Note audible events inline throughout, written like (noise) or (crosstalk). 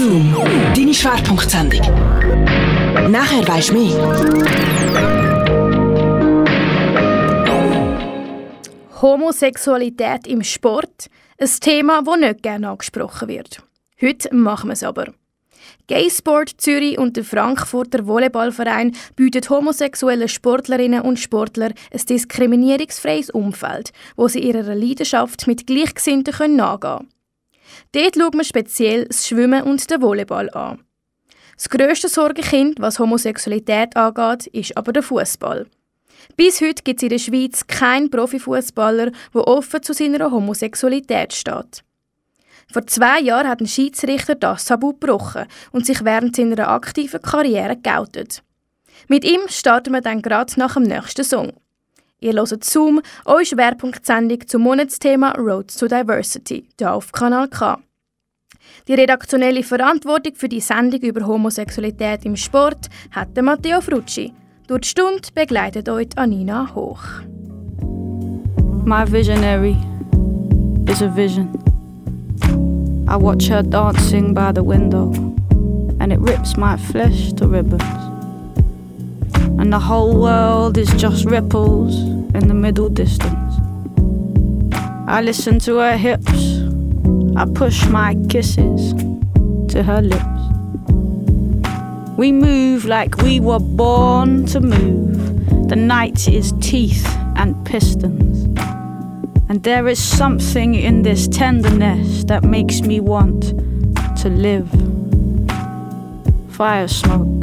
Zoom, deine Schwerpunktsendung. Nachher weisst du mehr. Homosexualität im Sport, ein Thema, das nicht gerne angesprochen wird. Heute machen wir es aber. Gaysport Zürich und der Frankfurter Volleyballverein bieten homosexuellen Sportlerinnen und Sportlern ein diskriminierungsfreies Umfeld, wo sie ihrer Leidenschaft mit Gleichgesinnten nachgehen können. Dort schauen wir speziell das Schwimmen und den Volleyball an. Das grösste Sorgenkind, was Homosexualität angeht, ist aber der Fußball. Bis heute gibt es in der Schweiz keinen Profifußballer, der offen zu seiner Homosexualität steht. Vor zwei Jahren hat ein Schiedsrichter das Tabu gebrochen und sich während seiner aktiven Karriere geoutet. Mit ihm starten wir dann gerade nach dem nächsten Song. Ihr hört Zoom, eure Schwerpunktsendung zum Monatsthema Road to Diversity, hier auf Kanal K. Die redaktionelle Verantwortung für die Sendung über Homosexualität im Sport hat Matteo Frucci. Durch die Stunde begleitet euch Anina Hoch. My visionary is a vision. I watch her dancing by the window, and it rips my flesh to ribbons. And the whole world is just ripples in the middle distance. I listen to her hips, I push my kisses to her lips. We move like we were born to move. The night is teeth and pistons. And there is something in this tenderness that makes me want to live. Fire smoke.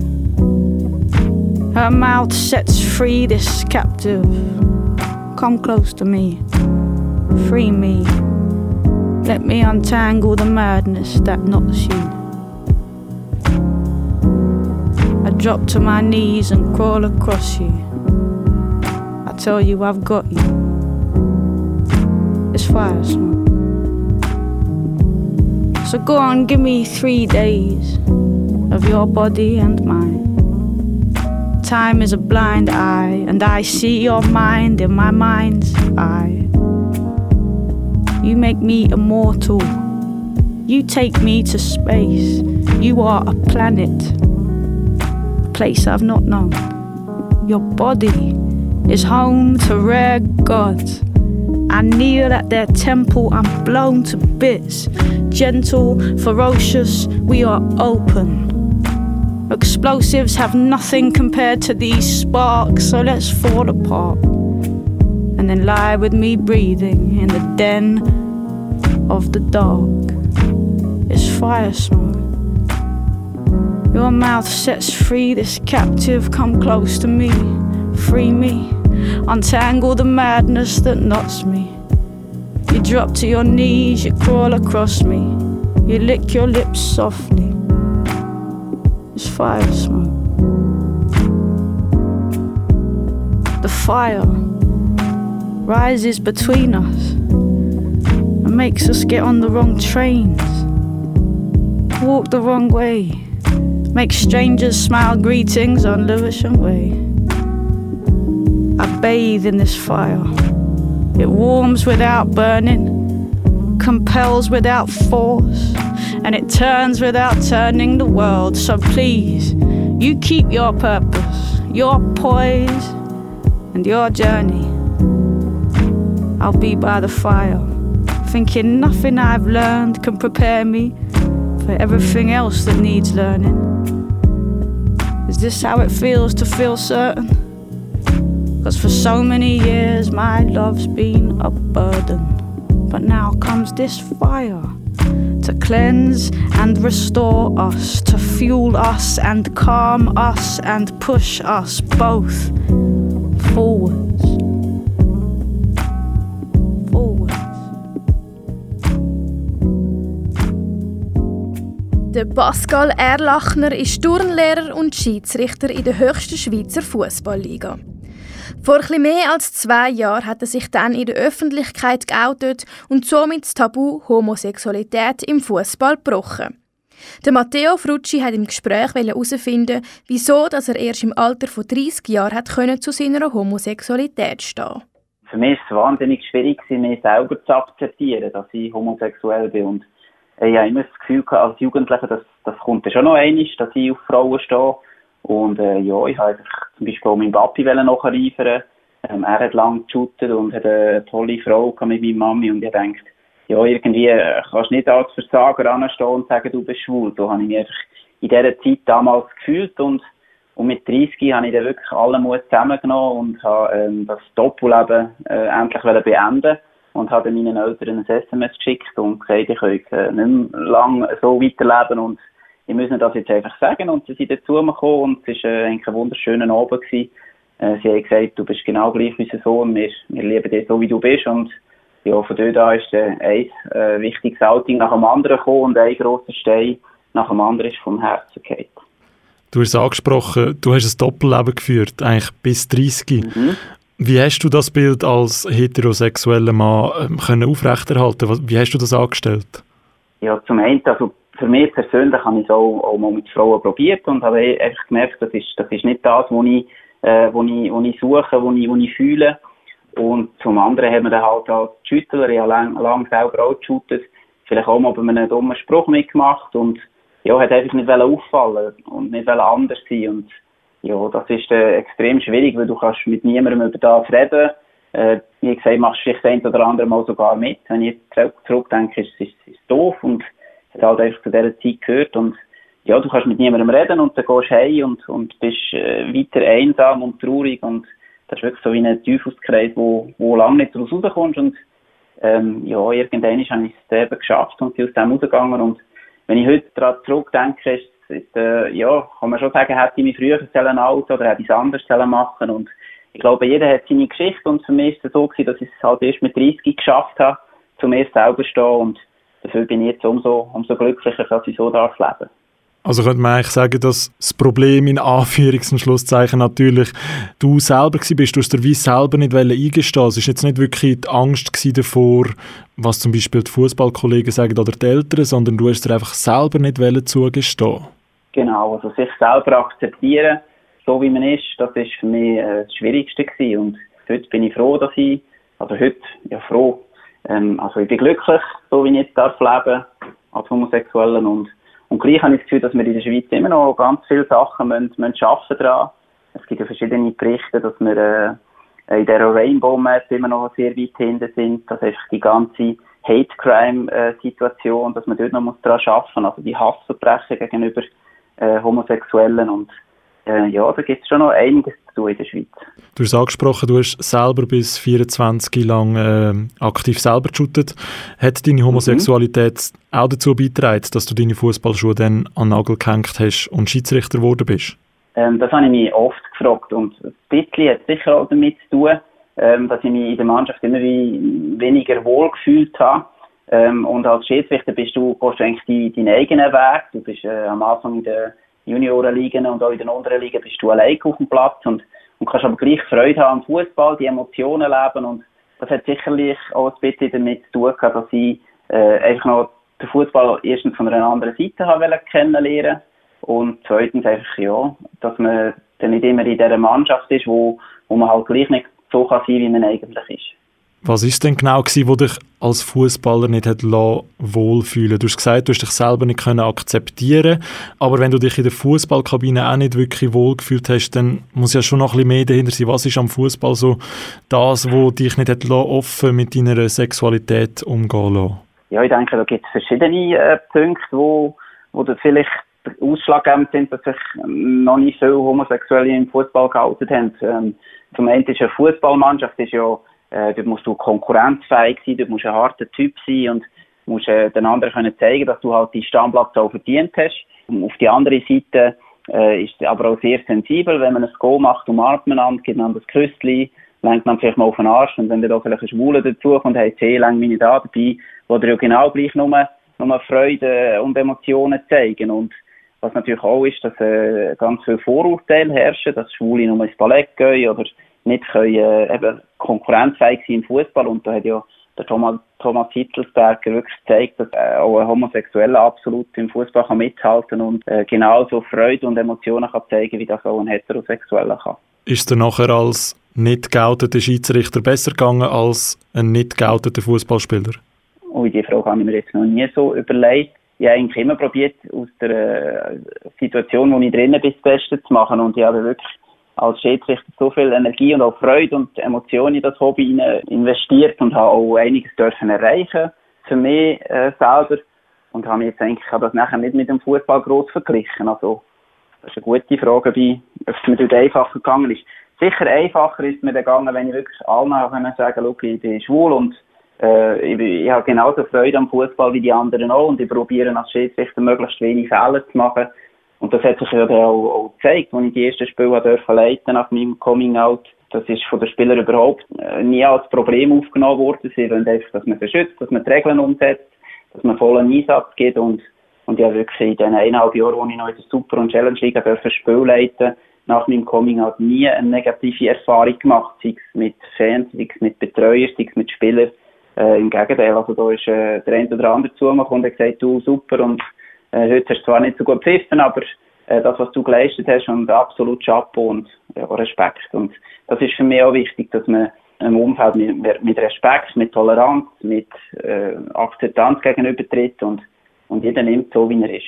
Her mouth sets free this captive. Come close to me. Free me. Let me untangle the madness that knots you. I drop to my knees and crawl across you. I tell you I've got you. It's fire smoke. So go on, give me three days of your body and mine. Time is a blind eye, and I see your mind in my mind's eye. You make me immortal. You take me to space. You are a planet, a place I've not known. Your body is home to rare gods. I kneel at their temple, I'm blown to bits. Gentle, ferocious, we are open. Explosives have nothing compared to these sparks, so let's fall apart. And then lie with me breathing in the den of the dark. It's fire smoke. Your mouth sets free this captive, come close to me, free me, untangle the madness that knots me. You drop to your knees, you crawl across me, you lick your lips softly The fire rises between us and makes us get on the wrong trains, walk the wrong way, make strangers smile greetings on Lewisham Way. I bathe in this fire. It warms without burning, compels without force turns without turning the world. So please, you keep your purpose, your poise, and your journey. I'll be by the fire, thinking nothing I've learned can prepare me for everything else that needs learning. Is this how it feels to feel certain? Cause for so many years my love's been a burden. But now comes this fire to cleanse and restore us, to fuel us and calm us and push us both forwards. Forwards. Der Pascal Erlachner ist Turnlehrer und Schiedsrichter in der höchsten Schweizer Fußballliga. Vor etwas mehr als zwei Jahren hat er sich dann in der Öffentlichkeit geoutet und somit das Tabu Homosexualität im Fußball gebrochen. Der Matteo Frucci hat im Gespräch herausfinden, wieso dass er erst im Alter von 30 Jahren hat können zu seiner Homosexualität stehen. Für mich ist es wahnsinnig schwierig, mich selber zu akzeptieren, dass ich homosexuell bin. Und äh, ich habe immer das Gefühl als Jugendlicher, dass das schon noch einmal, dass ich auf Frauen stehe. Und äh, ja, ich habe zum Beispiel auch meinen Papi nachreifern. Ähm, er hat lange geshootet und hat eine tolle Frau mit meiner Mami und ich denkt, ja, irgendwie äh, kannst du nicht als Versager anstehen und sagen, du bist schwul. So habe ich mich einfach in dieser Zeit damals gefühlt und, und mit 30 habe ich dann wirklich alle Mut zusammengenommen und habe ähm, das Doppelleben äh, endlich beenden und habe meinen Eltern ein SMS geschickt und gesagt, ich kann äh, nicht mehr lange so weiterleben und ich muss das jetzt einfach sagen und sie sind dazu gekommen und es war äh, eigentlich ein wunderschöner Abend gewesen. Äh, sie haben gesagt, du bist genau gleich wie unser Sohn, wir, wir lieben dich so, wie du bist und ja, von dort an ist äh, ein äh, wichtiges Outing nach dem anderen gekommen und ein grosser Stein nach dem anderen ist vom Herzen gefallen. Du hast es angesprochen, du hast ein Doppelleben geführt, eigentlich bis 30. Mhm. Wie hast du das Bild als heterosexueller Mann ähm, können aufrechterhalten? Wie hast du das angestellt? Ja, zum einen, also für mich persönlich habe ich es auch, auch mal mit Frauen probiert und habe einfach gemerkt, das ist, das ist nicht das, was ich, äh, ich, ich suche, was ich, ich fühle. Und zum anderen haben wir dann halt als Schüttler, ich habe lange lang selber auch geshootet, vielleicht auch mal bei einem dummen Spruch mitgemacht und ja, hat einfach nicht auffallen und nicht anders sein und ja, das ist äh, extrem schwierig, weil du kannst mit niemandem über das reden. Äh, wie gesagt, machst du vielleicht ein oder andere Mal sogar mit. Wenn ich zurückdenke, ist es doof und halt einfach zu dieser Zeit gehört und ja, du kannst mit niemandem reden und dann gehst du heim und, und bist äh, weiter einsam und traurig und das ist wirklich so wie ein Teufelskreis, wo, wo lange nicht raus rauskommst und ähm, ja, irgendwann habe ich es eben geschafft und bin aus dem rausgegangen und wenn ich heute daran zurückdenke, ist, ist äh, ja, kann man schon sagen, hätte ich mich früher ein Auto oder hätte ich es anders machen und ich glaube, jeder hat seine Geschichte und für mich ist es so gewesen, dass ich es halt erst mit 30 geschafft habe, zum erst selber stehen und dafür bin ich jetzt umso, umso glücklicher, dass ich so darf leben also könnte man eigentlich sagen, dass das Problem in Anführungs- und Schlusszeichen natürlich du selber bist. Du hast dir wie selber nicht eingestehen Es war jetzt nicht wirklich die Angst davor, was zum Beispiel die Fußballkollegen sagen oder die Eltern, sondern du hast dir einfach selber nicht zugestehen Genau, also sich selber akzeptieren, so wie man ist, das ist für mich äh, das Schwierigste gewesen. Und heute bin ich froh, dass ich, also heute, ja froh, ähm, also ich bin glücklich, so wie ich jetzt darf leben als Homosexuellen und und gleich habe ich das Gefühl, dass wir in der Schweiz immer noch ganz viele Sachen müssen, müssen schaffen dran. Es gibt ja verschiedene Berichte, dass wir äh, in der Rainbow Map immer noch sehr weit hinten sind, dass einfach die ganze Hate Crime äh, Situation, dass man dort noch muss dran schaffen, also die Hassverbrechen gegenüber äh, Homosexuellen und äh, ja, da gibt es schon noch einiges zu tun in der Schweiz. Du hast angesprochen, du hast selber bis 24 lang äh, aktiv selber geshootet. Hat deine Homosexualität mhm. auch dazu beigetragen, dass du deine Fußballschuhe dann an den Nagel gehängt hast und Schiedsrichter geworden bist? Ähm, das habe ich mich oft gefragt und ein bisschen hat sicher auch damit zu tun, ähm, dass ich mich in der Mannschaft immer wie weniger wohl gefühlt habe. Ähm, und als Schiedsrichter bist du, gehst du eigentlich die, deinen eigenen Weg. Du bist äh, am Anfang in der Juniorenligen und auch in den unteren Ligen bist du allein auf dem Platz und, und kannst aber gleich Freude haben am Fußball, die Emotionen leben und das hat sicherlich auch ein bisschen damit zu tun gehabt, dass ich äh, einfach noch den Fußball erstens von einer anderen Seite haben kennenlernen und zweitens einfach, ja, dass man dann nicht immer in dieser Mannschaft ist, wo, wo man halt gleich nicht so kann sein, wie man eigentlich ist. Was ist denn genau gewesen, wo dich als Fußballer nicht hat wohlfühlen? Du hast gesagt, du hast dich selber nicht können akzeptieren, aber wenn du dich in der Fußballkabine auch nicht wirklich wohlgefühlt hast, dann muss ja schon noch ein bisschen mehr dahinter sein. Was ist am Fußball so das, wo dich nicht hat offen mit deiner Sexualität umgehen lassen? Ja, ich denke, da gibt es verschiedene äh, Punkte, wo, wo das vielleicht ausschlaggebend sind, dass sich noch nicht so Homosexuelle im Fußball gehalten haben. Ähm, zum einen ist eine Fußballmannschaft ist ja äh, dort musst du konkurrenzfähig sein, dort musst du ein harter Typ sein und musst äh, den anderen können zeigen, dass du halt die Stammplatz auch verdient hast. Und auf die andere Seite äh, ist aber auch sehr sensibel, wenn man ein Go macht, umarmt man an, gibt man das Küsschen, lenkt man vielleicht mal auf den Arsch und wenn da vielleicht ein Schwuler dazu kommt, hey, zehn lang meine da dabei, wo der ja genau gleich nur, nur Freude und Emotionen zeigen und was natürlich auch ist, dass äh, ganz viele Vorurteile herrschen, dass Schwule nur ins Ballett gehen oder nicht können, äh, eben konkurrenzfähig sein im Fußball und da hat ja der Thomas, Thomas Hitzelsberger wirklich gezeigt, dass auch ein Homosexueller absolut im Fußball kann mithalten und äh, genauso Freude und Emotionen kann zeigen, wie das auch ein Heterosexueller kann. Ist er nachher als nicht geouteter Schiedsrichter besser gegangen als ein nicht geouteter Fußballspieler? Und die Frage habe ich mir jetzt noch nie so überlegt. Ich habe eigentlich immer probiert, aus der äh, Situation, wo ich drinnen bin, das Beste zu machen. Und ich habe wirklich als Schiedsrichter so viel Energie und auch Freude und Emotionen in das Hobby investiert und habe auch einiges dürfen erreichen für mich äh, selber und habe mich jetzt eigentlich habe das nachher nicht mit dem Fußball groß verglichen. Also das ist eine gute Frage, wie, ob es mir dort einfacher gegangen ist. Sicher einfacher ist mir gegangen, wenn ich wirklich allen können sagen, schau, ich bin schwul und äh, ich, ich habe genauso Freude am Fußball wie die anderen auch und ich probiere als Schiedsrichter möglichst wenig Fehler zu machen und das hat sich ja auch, auch gezeigt, als ich die ersten Spiele dürfen leiten nach meinem Coming-out. Das ist von den Spielern überhaupt äh, nie als Problem aufgenommen worden. Sie wollen einfach, dass man verschützt, dass man die Regeln umsetzt, dass man vollen Einsatz gibt und, und ja wirklich in den eineinhalb Jahren, wo ich noch in der Super- und Challenge-Liga dürfen Spiel leiten, nach meinem Coming-out nie eine negative Erfahrung gemacht, sei es mit Fans, sei es mit Betreuern, sei es mit Spielern. Äh, Im Gegenteil, also da ist äh, der eine oder andere zu mir und hat gesagt, du super und äh, heute hast du zwar nicht so gut pfiffen, aber äh, das, was du geleistet hast, und absolut Chapeau und ja, Respekt. Und das ist für mich auch wichtig, dass man einem Umfeld mit, mit Respekt, mit Toleranz, mit äh, Akzeptanz gegenübertritt und, und jeder nimmt so, wie er ist.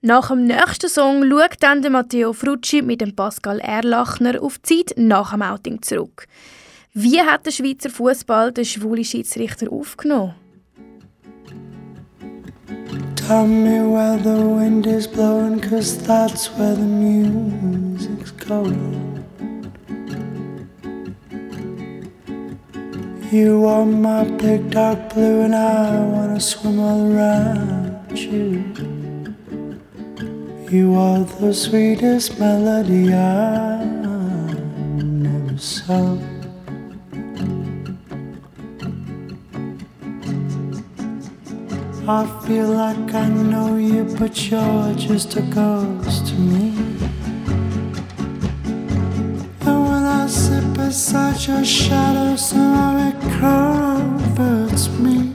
Nach dem nächsten Song schaut dann der Matteo Frucci mit dem Pascal Erlachner auf die Zeit nach dem Outing zurück. Wie hat der Schweizer Fußball den schwulen Schiedsrichter aufgenommen? Tell me where the wind is blowing, cause that's where the music's going. You are my big dark blue, and I wanna swim all around you. You are the sweetest melody I never saw. I feel like I know you, but you're just a ghost to me. And when I sit beside your shadow, somehow it comforts me.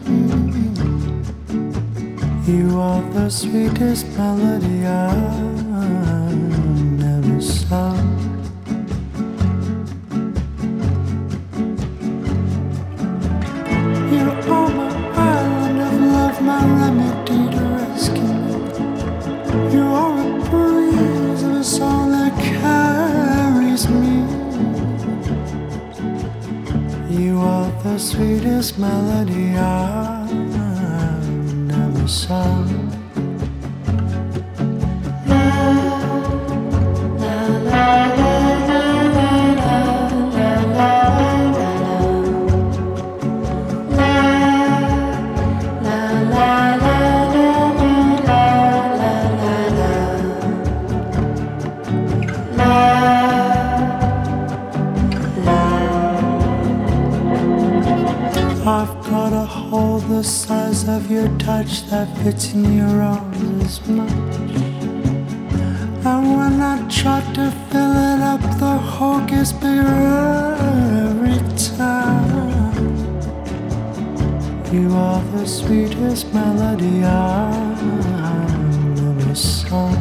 You are the sweetest melody I this melody. Ever.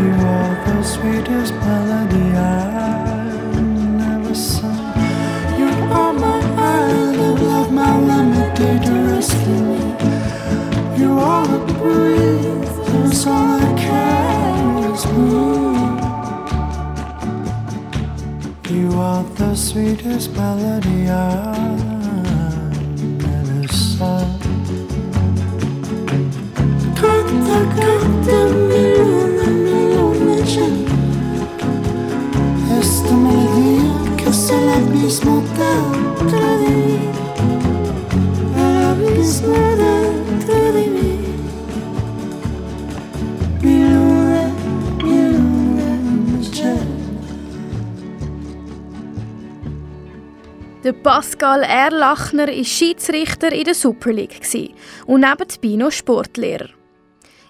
You are the sweetest melody I've never sung. You are my island of love, my remedy to rescue me. You are the breeze, the song that carries me. You are the sweetest melody I've Der Pascal Erlachner war Schiedsrichter in der Super League und nebenbei noch Sportlehrer.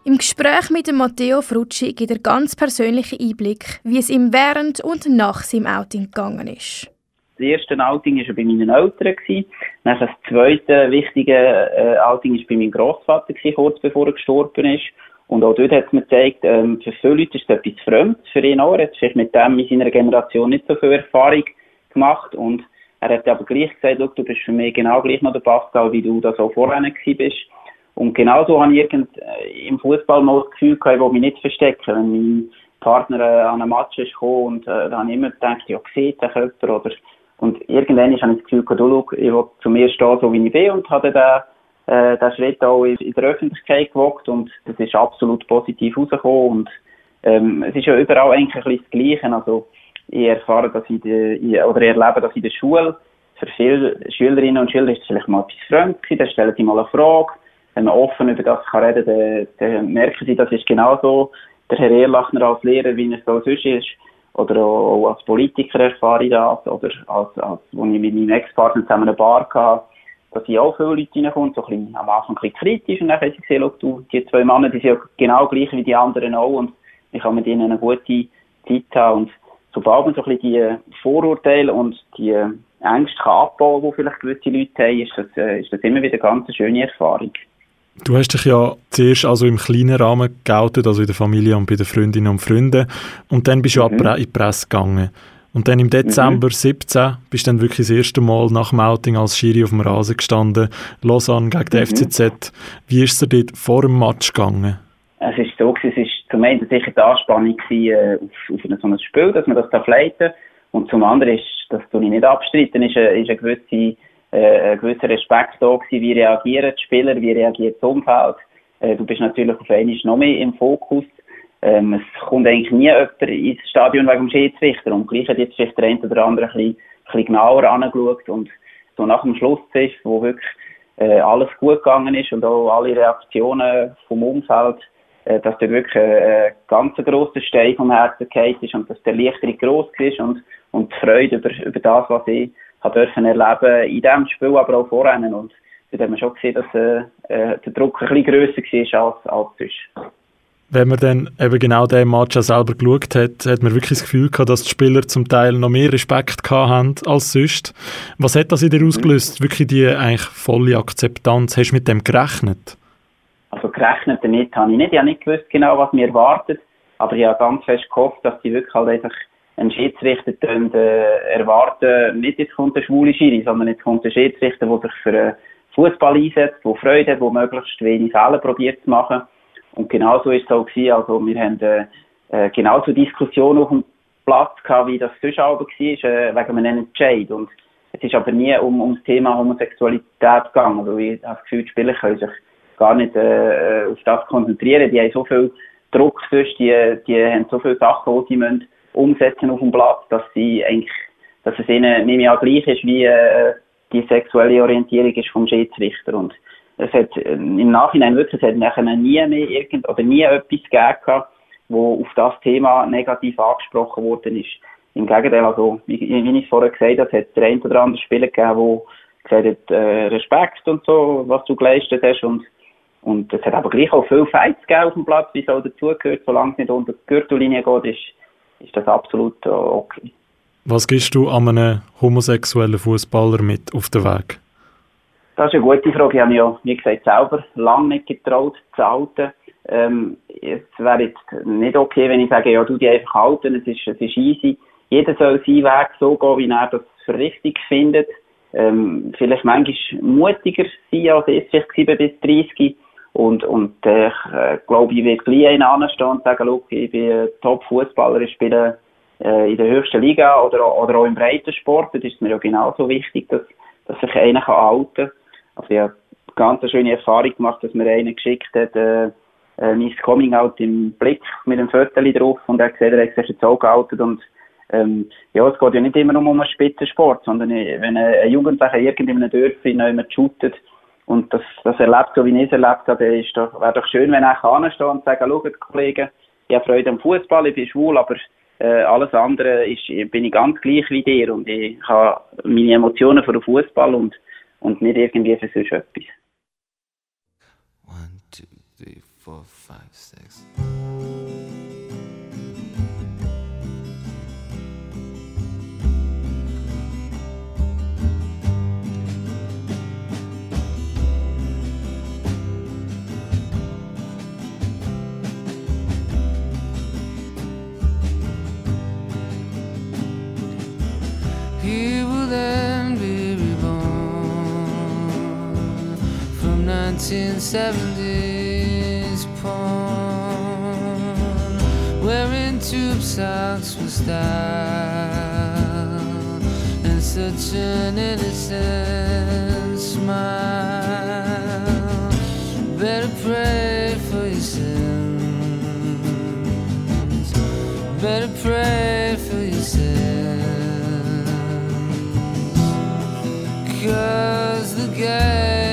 Im Gespräch mit Matteo Frucci gibt er ganz persönliche Einblick, wie es ihm während und nach seinem Outing gegangen ist. Das erste Outing war bei meinen Eltern. Gewesen. Dann das zweite wichtige äh, Outing war bei meinem Großvater, gewesen, kurz bevor er gestorben ist. Und auch dort hat es mir gezeigt, ähm, für viele Leute ist es etwas Fremdes. Für ihn auch. Er hat vielleicht mit dem in seiner Generation nicht so viel Erfahrung gemacht. Und Er hat aber gleich gesagt, du bist für mich genau gleich noch der Pascal, wie du da so vorher bist. Und genauso habe ich irgend, äh, im Fußball mal das Gefühl gehabt, ich mich nicht verstecken. Wenn mein Partner äh, an einem Match ist und äh, da habe ich immer gedacht, ja, sieht der jemand oder und irgendwann habe ich das Gefühl du, ich will zu mir stehen, so wie ich bin. Und habe dann äh, den Schritt auch in, der Öffentlichkeit gewagt. Und das ist absolut positiv rausgekommen. Und ähm, es ist ja überall eigentlich ein bisschen das Gleiche. Also ich erfahre das in der, oder ich erlebe das in der Schule. Für viele Schülerinnen und Schüler ist das vielleicht mal etwas Fremdes, dann stellen sie mal eine Frage. Wenn man offen über das kann reden kann, dann, dann merken sie, das ist genauso der Herr Erlachner als Lehrer, wie er so sonst ist, oder auch, als Politiker erfahre ich das, oder als, als, als ich mit meinem Ex-Partner zusammen eine Bar hatte, dass ich auch viele Leute reinkommen, so ein bisschen, am Anfang ein bisschen kritisch, und dann haben sie gesehen, du, die zwei Männer, die sind ja genau gleich wie die anderen auch, und ich kann mit ihnen eine gute Zeit haben, und sobald man so ein bisschen die Vorurteile und die Ängste kann abbauen, die vielleicht gewisse Leute haben, ist das, äh, ist das immer wieder eine ganz schöne Erfahrung. Du hast dich ja zuerst also im kleinen Rahmen geoutet, also in der Familie und bei den Freundinnen und Freunden. Und dann bist du mhm. in die Presse gegangen. Und dann im Dezember mhm. 17 bist du dann wirklich das erste Mal nach dem Outing als Schiri auf dem Rasen gestanden, Lausanne gegen den mhm. FCZ. Wie ist es dir dort vor dem Match gegangen? Es ist so, es ist zum einen sicher die Anspannung äh, auf, auf so ein Spiel, dass man das da leiten Und zum anderen ist, dass du nicht abstreiten, ist eine, ist eine gewisse äh, ein gewisser Respekt da gewesen, wie reagieren die Spieler, wie reagiert das Umfeld. Äh, du bist natürlich auf einmal noch mehr im Fokus. Ähm, es kommt eigentlich nie jemand ins Stadion wegen dem Schiedsrichter und gleich hat jetzt vielleicht der eine oder andere ein bisschen, ein bisschen genauer angeschaut und so nach dem Schluss wo wirklich äh, alles gut gegangen ist und auch alle Reaktionen vom Umfeld, äh, dass dort wirklich äh, ganz grosser Stein vom Herzen gefallen ist und dass der Erleichterung gross ist und, und die Freude über, über das, was ich dürfen erleben in diesem Spiel, aber auch vorrennen. Und da haben wir schon gesehen, dass äh, äh, der Druck ein bisschen grösser war als, als sonst. Wenn man dann eben genau diesen Match auch selber geschaut hat, hat man wirklich das Gefühl gehabt, dass die Spieler zum Teil noch mehr Respekt haben als sonst. Was hat das in dir ausgelöst? Mhm. Wirklich die eigentlich volle Akzeptanz? Hast du mit dem gerechnet? Also gerechnet damit habe ich nicht. Ich habe nicht gewusst genau, was mir erwartet. Aber ich habe ganz fest gehofft, dass die wirklich halt einfach ein Schiedsrichter dann, äh, erwarten, nicht jetzt kommt der schwule Schiri, sondern jetzt kommt der Schiedsrichter, der sich für äh, Fußball einsetzt, der Freude hat, der möglichst wenig Fehler probiert zu machen. Und genauso ist es auch gewesen. Also wir haben äh, äh, genauso Diskussionen auf dem Platz gehabt, wie das sonst auch war, äh, wegen einem Entscheid. Und es ist aber nie um, um das Thema Homosexualität gegangen, weil ich habe das Gefühl, die Spieler können sich gar nicht äh, auf das konzentrieren. Die haben so viel Druck sonst, die, die haben so viele Sachen, die sie müssen umsetzen auf dem Platz, dass sie eigentlich, dass es ihnen nicht mehr gleich ist, wie äh, die sexuelle Orientierung ist vom Schiedsrichter. Und es hat äh, im Nachhinein wirklich, es hat nachher nie mehr irgend, oder nie etwas gegeben, wo auf das Thema negativ angesprochen worden ist. Im Gegenteil, also, wie, wie ich vorher gesagt habe, es hat der ein oder andere Spieler gegeben, wo gesagt hat, äh, Respekt und so, was du geleistet hast und und es hat aber gleich auch viel Fights auf dem Platz, wie es auch dazugehört. Solange es nicht unter die Gürtellinie geht, ist, ist das absolut äh, okay. Was gibst du an einem homosexuellen Fußballer mit auf den Weg? Das ist eine gute Frage. Ich habe ja, wie gesagt, selber lange nicht getraut zu halten. Ähm, es wäre jetzt nicht okay, wenn ich sage, ja, du die einfach halten, es ist, es ist easy. Jeder soll seinen Weg so gehen, wie er das für richtig findet. Ähm, vielleicht manchmal mutiger sein als ich vielleicht 7 bis 30. Und, und äh, ich glaube, ich werde gleich einen anstehen und sagen, look, ich bin Top-Fußballer, ich spiele äh, in der höchsten Liga oder, oder auch im Breitensport. Das ist mir ja genauso wichtig, dass, dass sich einer kann halten kann. Also ich habe ganz schöne Erfahrung gemacht, dass mir einer geschickt hat, äh, äh, mein Coming-out im Blick mit einem Foto drauf und er hat gesehen, er hat sich jetzt auch geoutet und ähm, ja, es geht ja nicht immer um einen Spitzensport, sondern äh, wenn ein, Jugendlicher irgendeinem Dörfchen jemand shootet, und das, das erlebt, so wie ich es erlebt habe, ist doch, wäre doch schön, wenn ich anstehen und sagen, schaut, Kollegen, ich habe Freude am Fußball, ich bin schwul, aber äh, alles andere ist, bin ich ganz gleich wie dir und ich habe meine Emotionen für den Fußball und, und nicht irgendwie für sonst etwas. One, two, three, four, five, six. 1970s porn Wearing tube socks with style And such an innocent smile. Better pray for your sins. Better pray for your sins. Cause the game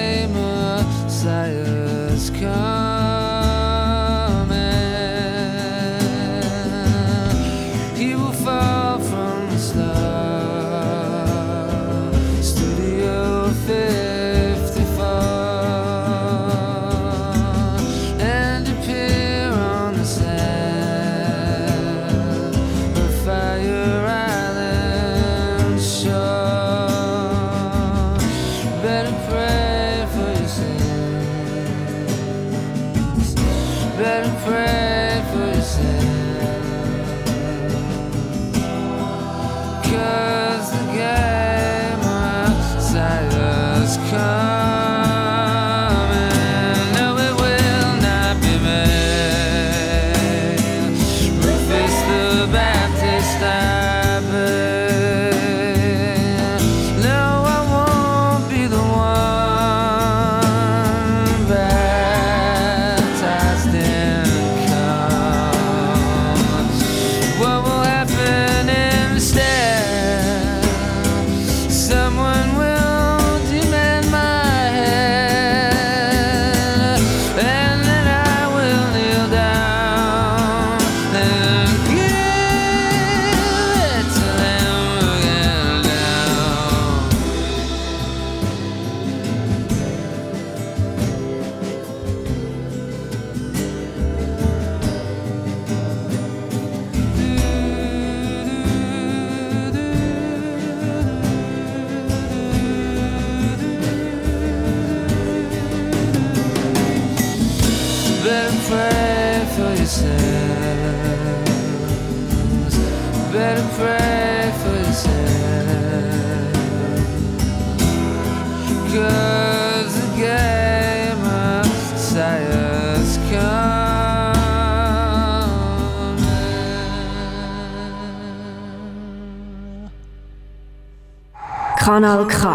Kanal K.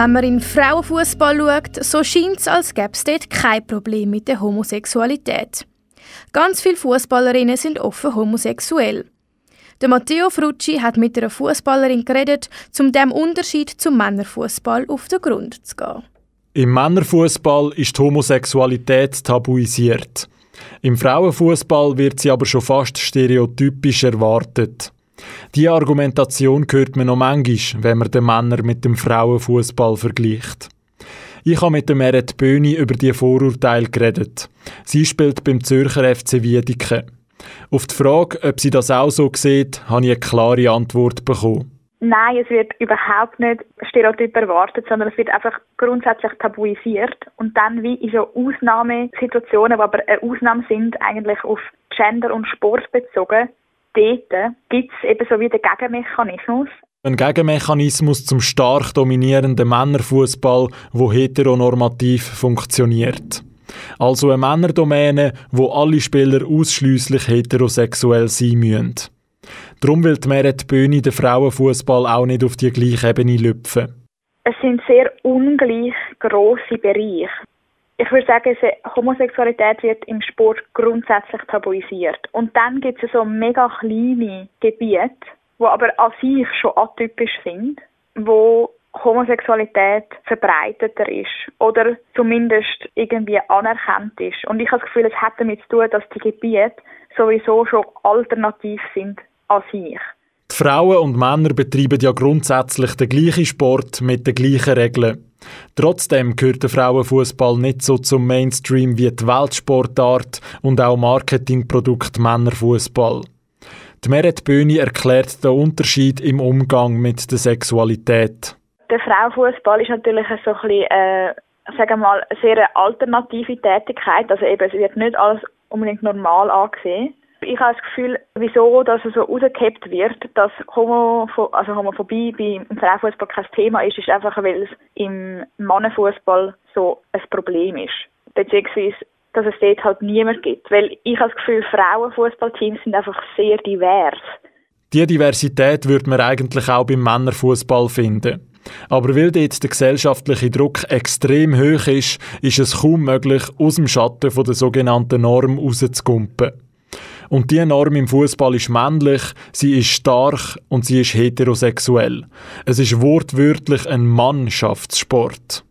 Wenn man in Frauenfußball schaut, so scheint es, als gäbe es dort kein Problem mit der Homosexualität. Ganz viele Fußballerinnen sind offen homosexuell. Der Matteo Frucci hat mit einer Fußballerin geredet, um dem Unterschied zum Männerfußball auf den Grund zu gehen. Im Männerfußball ist die Homosexualität tabuisiert. Im Frauenfußball wird sie aber schon fast stereotypisch erwartet. Die Argumentation hört man noch manchmal, wenn man den Männer mit dem Frauenfußball vergleicht. Ich habe mit der Meret Böhni über die Vorurteile geredet. Sie spielt beim Zürcher FC Wiedeke. Auf die Frage, ob sie das auch so sieht, habe ich eine klare Antwort bekommen. Nein, es wird überhaupt nicht stereotyp erwartet, sondern es wird einfach grundsätzlich tabuisiert und dann wie in so Ausnahmesituationen, die aber eine Ausnahme sind, eigentlich auf Gender und Sport bezogen, dort gibt es eben so wie den Gegenmechanismus. Ein Gegenmechanismus zum stark dominierenden Männerfußball, wo heteronormativ funktioniert. Also eine Männerdomäne, wo alle Spieler ausschließlich heterosexuell sein müssen. Darum will die Meret Böhni den Frauenfußball auch nicht auf die gleiche Ebene lüpfen. Es sind sehr ungleich grosse Bereiche. Ich würde sagen, se- Homosexualität wird im Sport grundsätzlich tabuisiert. Und dann gibt es so mega kleine Gebiete, die aber an sich schon atypisch sind, wo Homosexualität verbreiteter ist oder zumindest irgendwie anerkannt ist. Und ich habe das Gefühl, es hat damit zu tun, dass die Gebiete sowieso schon alternativ sind an sich. Die Frauen und Männer betreiben ja grundsätzlich den gleichen Sport mit den gleichen Regeln. Trotzdem gehört der Frauenfußball nicht so zum Mainstream wie die Weltsportart und auch Marketingprodukt Männerfußball. Die Meret Böhni erklärt den Unterschied im Umgang mit der Sexualität. Der Frauenfußball ist natürlich so ein bisschen, äh, sagen mal, eine sehr alternative Tätigkeit. Also eben, es wird nicht alles unbedingt normal angesehen. Ich habe das Gefühl, wieso dass es so rausgehebt wird, dass Homopho also Homophobie beim Frauenfußball kein Thema ist, ist einfach, weil es im Mannenfußball so ein Problem ist. Beziehungsweise, dass es dort halt niemand gibt. Weil ich habe das Gefühl, Frauenfußballteams sind einfach sehr divers. Die Diversität würde man eigentlich auch beim Männerfußball finden. Aber weil dort der gesellschaftliche Druck extrem hoch ist, ist es kaum möglich, aus dem Schatten von der sogenannten Norm rauszugumpen. Und diese Norm im Fußball ist männlich, sie ist stark und sie ist heterosexuell. Es ist wortwörtlich ein Mannschaftssport.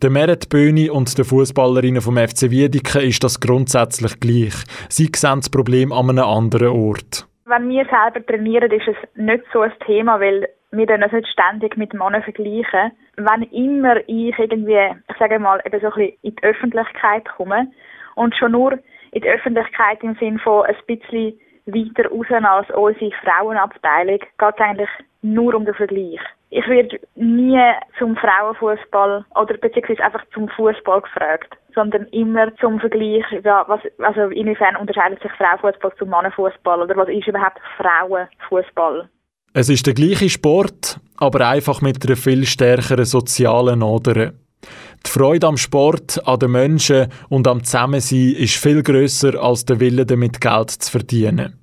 Der Meret Böhni und den Fußballerinnen vom FC Wiedeke ist das grundsätzlich gleich. Sie sehen das Problem an einem anderen Ort. Wenn wir selber trainieren, ist es nicht so ein Thema, weil wir dann nicht ständig mit Männern vergleichen. Wenn immer ich irgendwie, ich sage mal, eben so ein bisschen in die Öffentlichkeit komme und schon nur in die Öffentlichkeit im Sinn von ein bisschen weiter raus als unsere Frauenabteilung, geht es eigentlich nur um den Vergleich. Ich werde nie zum Frauenfußball oder beziehungsweise einfach zum Fußball gefragt, sondern immer zum Vergleich, ja, was, also inwiefern unterscheidet sich Frauenfußball zum Mannenfußball oder was ist überhaupt Frauenfußball? Es ist der gleiche Sport, aber einfach mit einer viel stärkeren sozialen Ader. Die Freude am Sport, an den Menschen und am Zusammensein ist viel grösser als der Wille, damit Geld zu verdienen.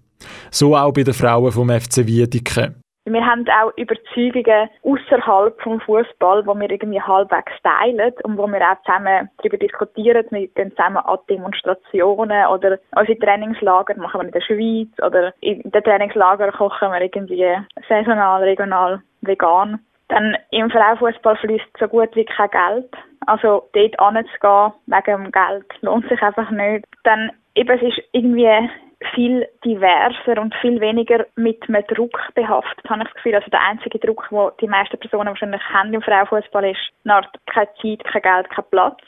So auch bei den Frauen vom FC Wiedeke. Wir haben auch Überzeugungen außerhalb vom Fußball, wo wir irgendwie halbwegs teilen und wo wir auch zusammen darüber diskutieren. Wir gehen zusammen an Demonstrationen oder unsere Trainingslager machen wir in der Schweiz oder in den Trainingslager kochen wir irgendwie saisonal, regional, vegan. Dann im Frauenfußball fließt so gut wie kein Geld. Also dort anzugehen wegen dem Geld lohnt sich einfach nicht. Dann eben es ist irgendwie viel diverser und viel weniger mit einem Druck behaftet, habe ich das Gefühl. Also der einzige Druck, den die meisten Personen wahrscheinlich haben im Frauenfußball ist, nach keine Zeit, kein Geld, kein Platz.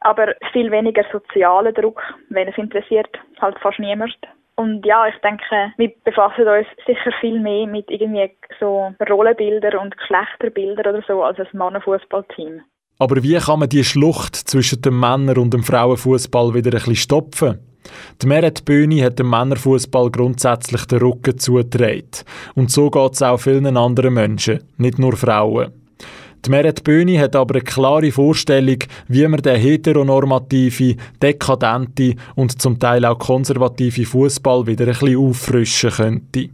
Aber viel weniger sozialer Druck, wenn es interessiert, halt fast niemand. Und ja, ich denke, wir befassen uns sicher viel mehr mit irgendwie so Rollenbilder und Geschlechterbilder oder so als ein Mannenfußballteam. Aber wie kann man die Schlucht zwischen den Männern und dem Frauenfußball wieder ein bisschen stopfen? Die Meret Böhni hat dem Männerfußball grundsätzlich den Rücken zugedreht. Und so geht es auch vielen anderen Menschen, nicht nur Frauen. Die Meret Böhni hat aber eine klare Vorstellung, wie man den heteronormative, dekadente und zum Teil auch konservative Fußball wieder ein bisschen auffrischen könnte. Die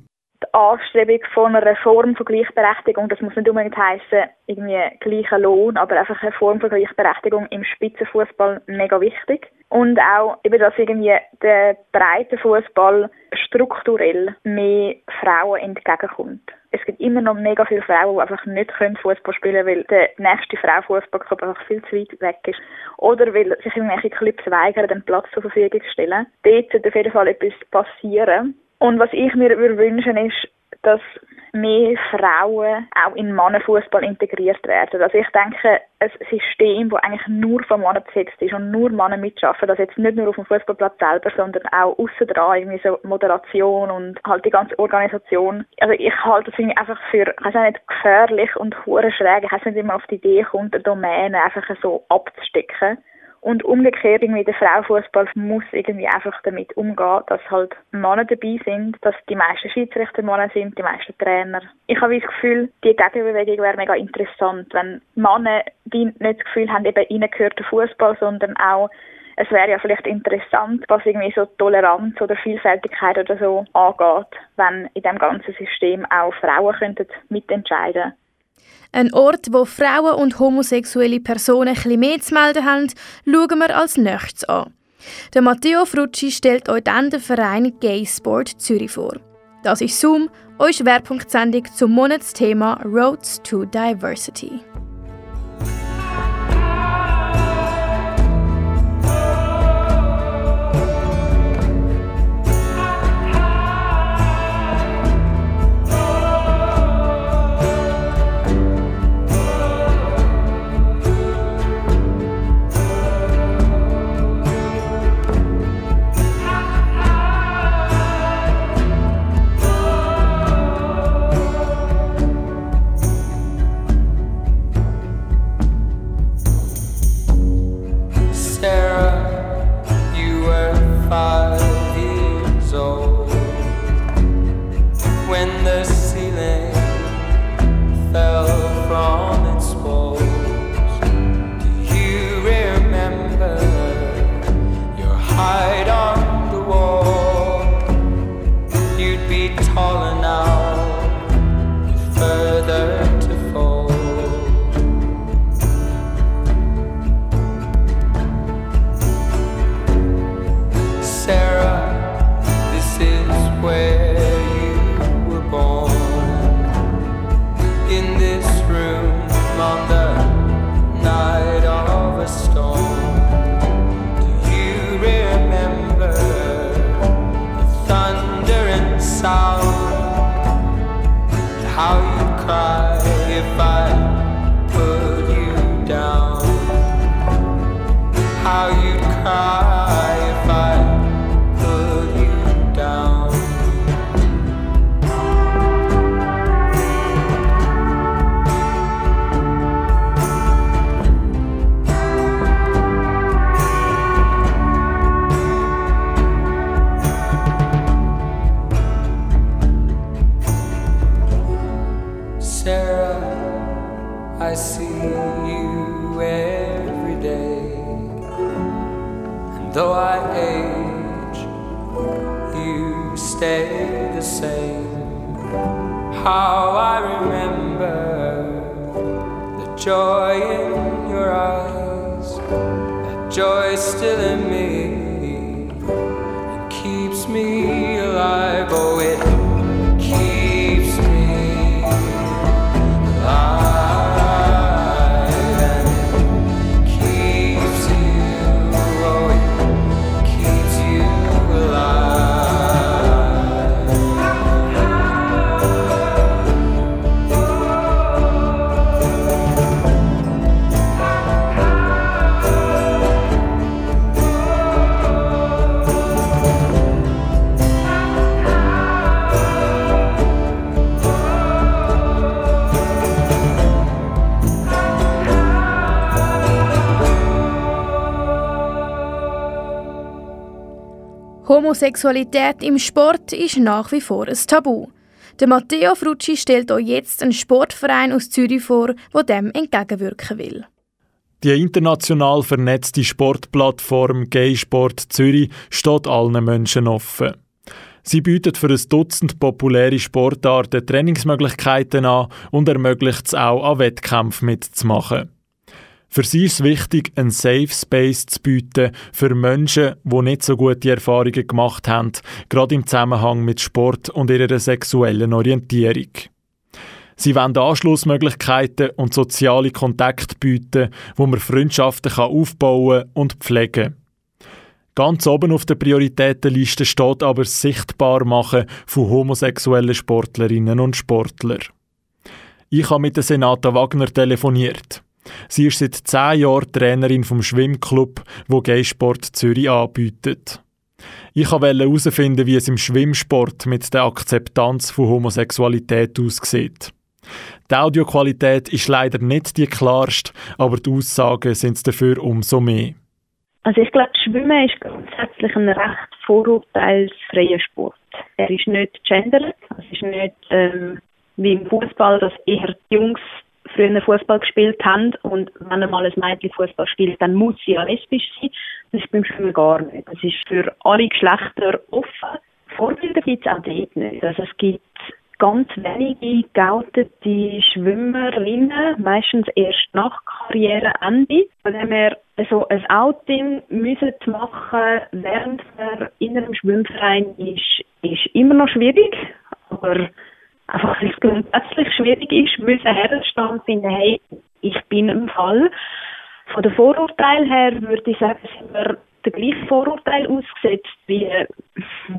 Anstrebung von einer Form von Gleichberechtigung, das muss nicht unbedingt heißen irgendwie gleicher Lohn, aber einfach eine Form von Gleichberechtigung im Spitzenfußball mega wichtig. Und auch eben, dass irgendwie der breite Fußball strukturell mehr Frauen entgegenkommt. Es gibt immer noch mega viele Frauen, die einfach nicht Fußball spielen können, weil der nächste Frauenfußballclub einfach viel zu weit weg ist. Oder weil sich irgendwelche Clubs weigern, den Platz zur Verfügung zu stellen. Dort sollte auf jeden Fall etwas passieren. Und was ich mir wünschen ist, dass mehr Frauen auch in Mannenfußball integriert werden. Also ich denke, ein System, das eigentlich nur von Männern besetzt ist und nur Männer mitschaffen, das jetzt nicht nur auf dem Fußballplatz selber, sondern auch außen dran, irgendwie so Moderation und halt die ganze Organisation. Also ich halte das irgendwie einfach für, ich weiß nicht, gefährlich und hure schräg. Ich weiß nicht, wie man auf die Idee kommt, eine Domäne einfach so abzustecken. Und umgekehrt irgendwie der Frauenfußball muss irgendwie einfach damit umgehen, dass halt Männer dabei sind, dass die meisten Schiedsrichter Männer sind, die meisten Trainer. Ich habe das Gefühl, die Gegenbewegung wäre mega interessant, wenn Männer die nicht das Gefühl haben, eben ihnen gehört der Fußball, sondern auch es wäre ja vielleicht interessant, was irgendwie so Toleranz oder Vielfältigkeit oder so angeht, wenn in dem ganzen System auch Frauen könnten mitentscheiden ein Ort, wo Frauen und homosexuelle Personen etwas mehr zu melden haben, schauen wir als nächstes an. Der Matteo Frucci stellt euch dann den Verein Gay Sport Zürich vor. Das ist Zoom, eure Schwerpunktsendung zum Monatsthema Roads to Diversity. Homosexualität im Sport ist nach wie vor ein Tabu. Der Matteo Frucci stellt euch jetzt einen Sportverein aus Zürich vor, der dem entgegenwirken will. Die international vernetzte Sportplattform Gay Sport Zürich steht allen Menschen offen. Sie bietet für ein Dutzend populäre Sportarten Trainingsmöglichkeiten an und ermöglicht es auch, an Wettkämpfen mitzumachen. Für sie ist wichtig, einen Safe Space zu bieten für Menschen, die nicht so gute Erfahrungen gemacht haben, gerade im Zusammenhang mit Sport und ihrer sexuellen Orientierung. Sie wollen Anschlussmöglichkeiten und soziale Kontakte bieten, wo man Freundschaften aufbauen und pflegen kann. Ganz oben auf der Prioritätenliste steht aber das Sichtbarmachen von homosexuellen Sportlerinnen und Sportlern. Ich habe mit der Senata Wagner telefoniert. Sie ist seit zehn Jahren Trainerin vom Schwimmclub, wo Gaysport Zürich anbietet. Ich wollte herausfinden, wie es im Schwimmsport mit der Akzeptanz von Homosexualität aussieht. Die Audioqualität ist leider nicht die klarste, aber die Aussagen sind es dafür umso mehr. Also ich glaube, Schwimmen ist grundsätzlich ein recht vorurteilsfreier Sport. Er ist nicht gendered, es ist nicht ähm, wie im Fußball, dass eher die Jungs früher Fußball gespielt haben und wenn einmal ein Mädchen Fußball spielt, dann muss sie ja lesbisch sein. Das ist beim Schwimmen gar nicht. Das ist für alle Geschlechter offen. Vorbilder gibt es auch dort nicht. Also es gibt ganz wenige geoutete Schwimmerinnen, meistens erst nach Karriereende. Von dem her, so ein Outing müssen zu machen, während man in einem Schwimmverein ist, ist immer noch schwierig. Aber einfach weil es grundsätzlich schwierig ist, müssen herstehen und finden, hey, ich bin im Fall. Von der Vorurteil her würde ich sagen, sind wir der gleiche Vorurteil ausgesetzt wie,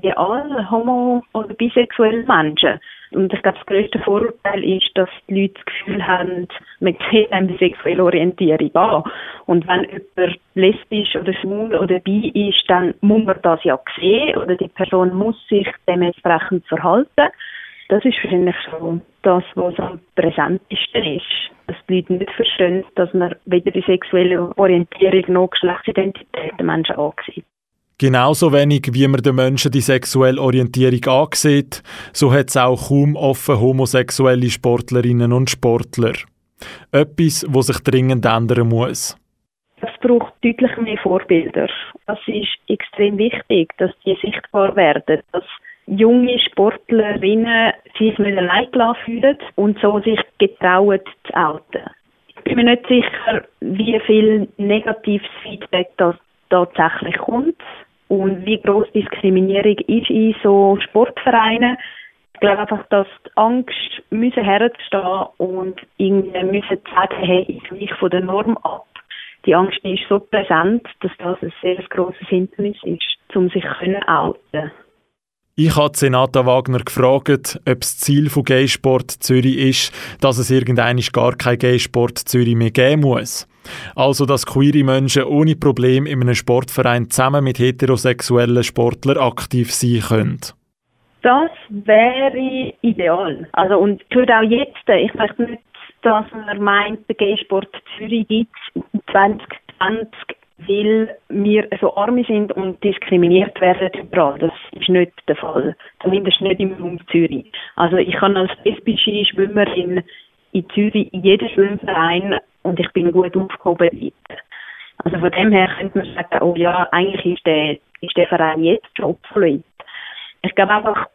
wie alle homo- oder bisexuellen Menschen. Und ich glaube, das grösste Vorurteil ist, dass die Leute das Gefühl haben, man sieht eine sexuelle Orientierung an. Und wenn jemand lesbisch oder schwul oder bi ist, dann muss man das ja sehen oder die Person muss sich dementsprechend verhalten. Das ist wahrscheinlich schon das, was am präsentesten ist. Dass die Leute nicht verstehen, dass man weder die sexuelle Orientierung noch Geschlechtsidentität der Menschen ansieht. Genauso wenig wie man den Menschen die sexuelle Orientierung ansieht, so hat es auch kaum offen homosexuelle Sportlerinnen und Sportler. Etwas, was sich dringend ändern muss. Es braucht deutlich mehr Vorbilder. Es ist extrem wichtig, dass die sichtbar werden, dass junge Sportlerinnen sich nicht allein gelassen fühlen und so sich getrauen zu outen. Ich bin mir nicht sicher, wie viel negatives Feedback das tatsächlich kommt und wie groß Diskriminierung ist in so Sportvereinen. Ich glaube einfach, dass die Angst müssen herzustehen und irgendwie müssen sagen, hey, ich weiche von der Norm ab. Die Angst ist so präsent, dass das ein sehr grosses Hindernis ist, um sich zu outen. Ich habe Senata Wagner gefragt, ob das Ziel von Gaysport Zürich ist, dass es irgendein gar kein Gaysport Zürich mehr geben muss. Also, dass queere Menschen ohne Problem in einem Sportverein zusammen mit heterosexuellen Sportlern aktiv sein können. Das wäre ideal. Also, und würde auch jetzt, ich möchte nicht, dass man meint, der Gaysport Zürich gibt 2020 weil wir so arm sind und diskriminiert werden überall. Das ist nicht der Fall. Zumindest nicht im Raum Zürich. Also ich kann als lesbische Schwimmerin in Zürich in jeden Schwimmverein und ich bin gut aufgehoben dort. Also von dem her könnte man sagen, oh ja, eigentlich ist der, ist der Verein jetzt schon obsolet. Ich glaube einfach,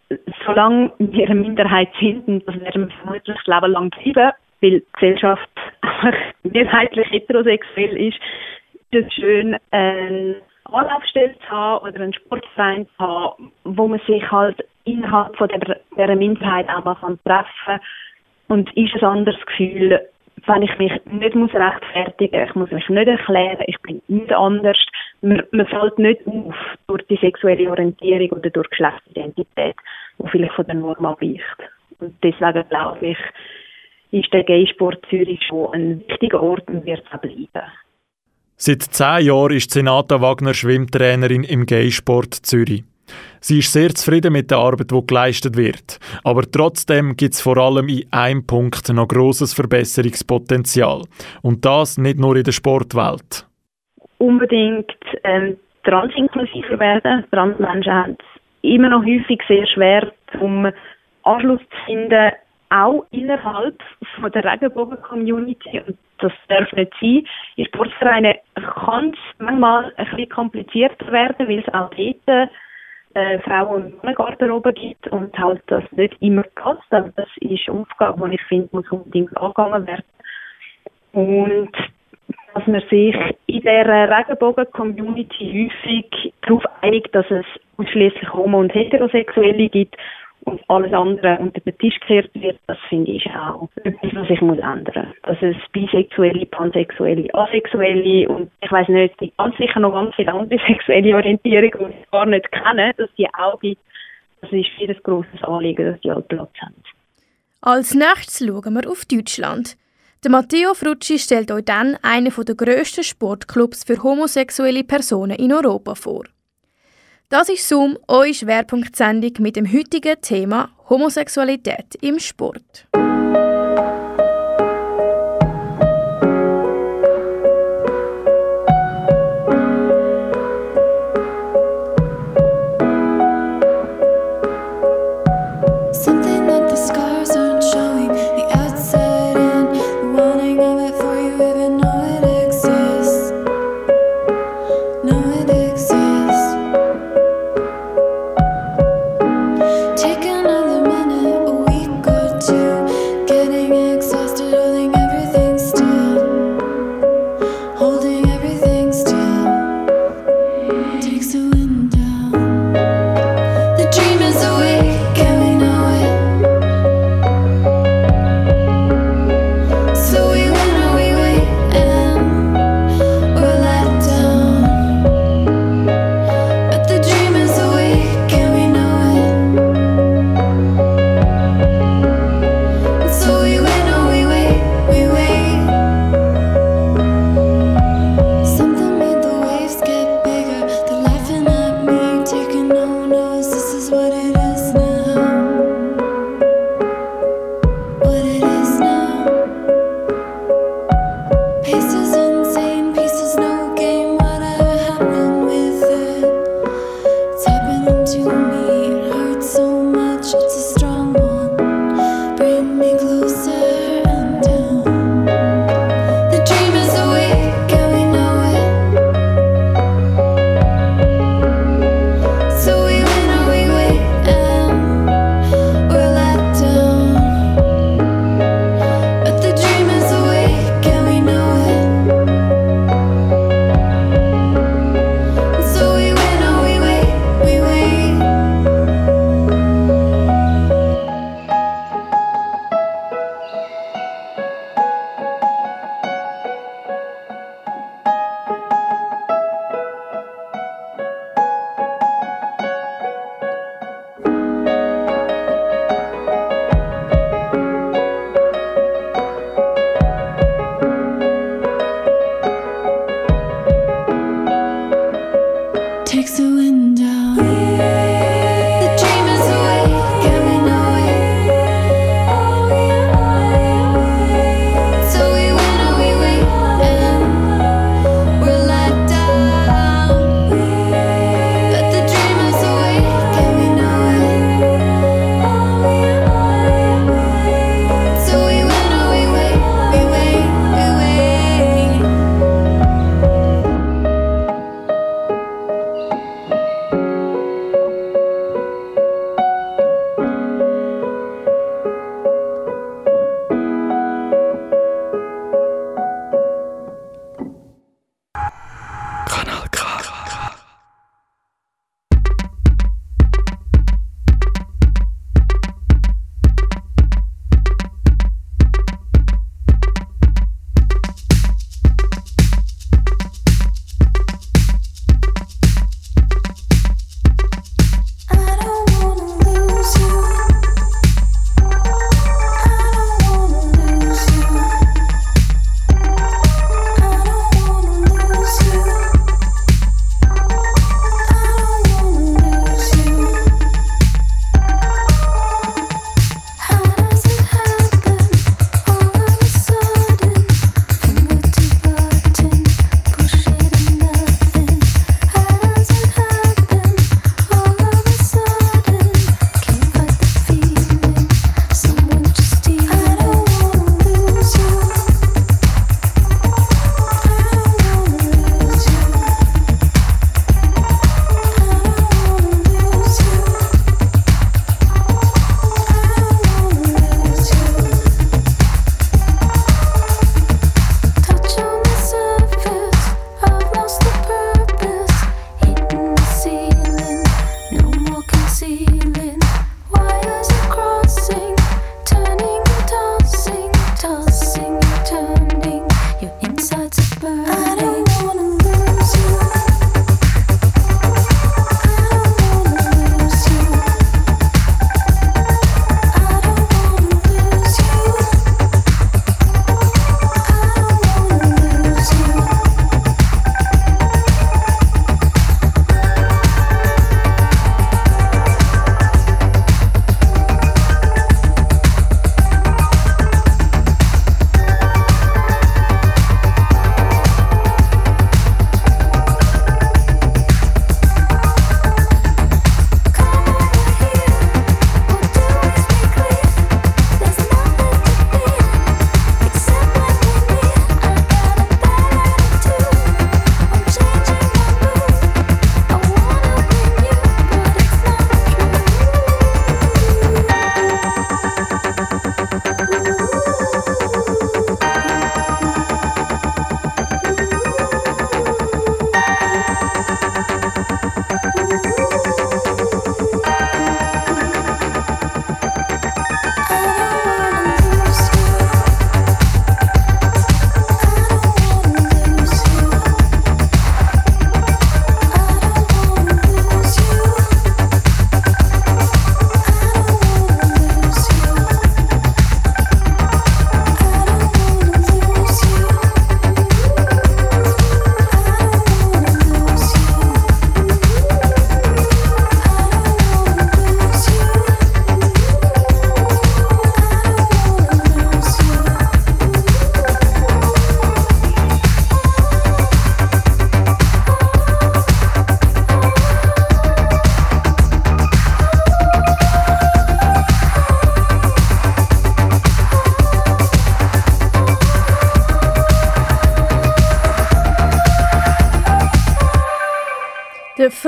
solange wir eine Minderheit sind, und das werden wir vermutlich das Leben lang bleiben, weil die Gesellschaft (laughs) mehrheitlich heterosexuell ist es schön, eine Anlaufstelle zu haben oder einen Sportverein zu haben, wo man sich halt innerhalb von der, der Minderheit auch mal treffen kann. Und ist ein anderes Gefühl, wenn ich mich nicht muss rechtfertigen muss, ich muss mich nicht erklären, ich bin nicht anders. Man, man fällt nicht auf durch die sexuelle Orientierung oder durch Geschlechtsidentität, die vielleicht von der Norm abweicht. Und deswegen glaube ich, ist der Gaysport Zürich schon ein wichtiger Ort und wird es auch bleiben. Seit zehn Jahren ist Senata Wagner Schwimmtrainerin im Gaysport Zürich. Sie ist sehr zufrieden mit der Arbeit, die geleistet wird. Aber trotzdem gibt es vor allem in einem Punkt noch grosses Verbesserungspotenzial. Und das nicht nur in der Sportwelt. Unbedingt ähm, transinklusiver werden. Transmenschen haben es immer noch häufig sehr schwer, um Anschluss zu finden, auch innerhalb von der Regenbogen-Community. Und das darf nicht sein. In Sportvereinen kann es manchmal ein bisschen komplizierter werden, weil es auch dort äh, Frauen- und Männergarderobe gibt und halt das nicht immer passt. Aber das ist eine Aufgabe, die ich finde, muss unbedingt angegangen werden. Und dass man sich in der Regenbogen-Community häufig darauf einigt, dass es ausschließlich Homo- und Heterosexuelle gibt und alles andere unter den Tisch gekehrt wird, das finde ich auch etwas, was sich muss ändern. Dass es bisexuelle, pansexuelle, asexuelle und ich weiß nicht, gibt ganz sicher noch ganz viele andere (laughs) sexuelle Orientierungen, die ich gar nicht kenne, dass die auch gibt. Das ist für ein grosses Anliegen, dass die alle Platz haben. Als nächstes schauen wir auf Deutschland. Der Matteo Frucci stellt euch dann einen der grössten Sportclubs für homosexuelle Personen in Europa vor. Das ist Zoom, eure Schwerpunktsendung mit dem heutigen Thema Homosexualität im Sport.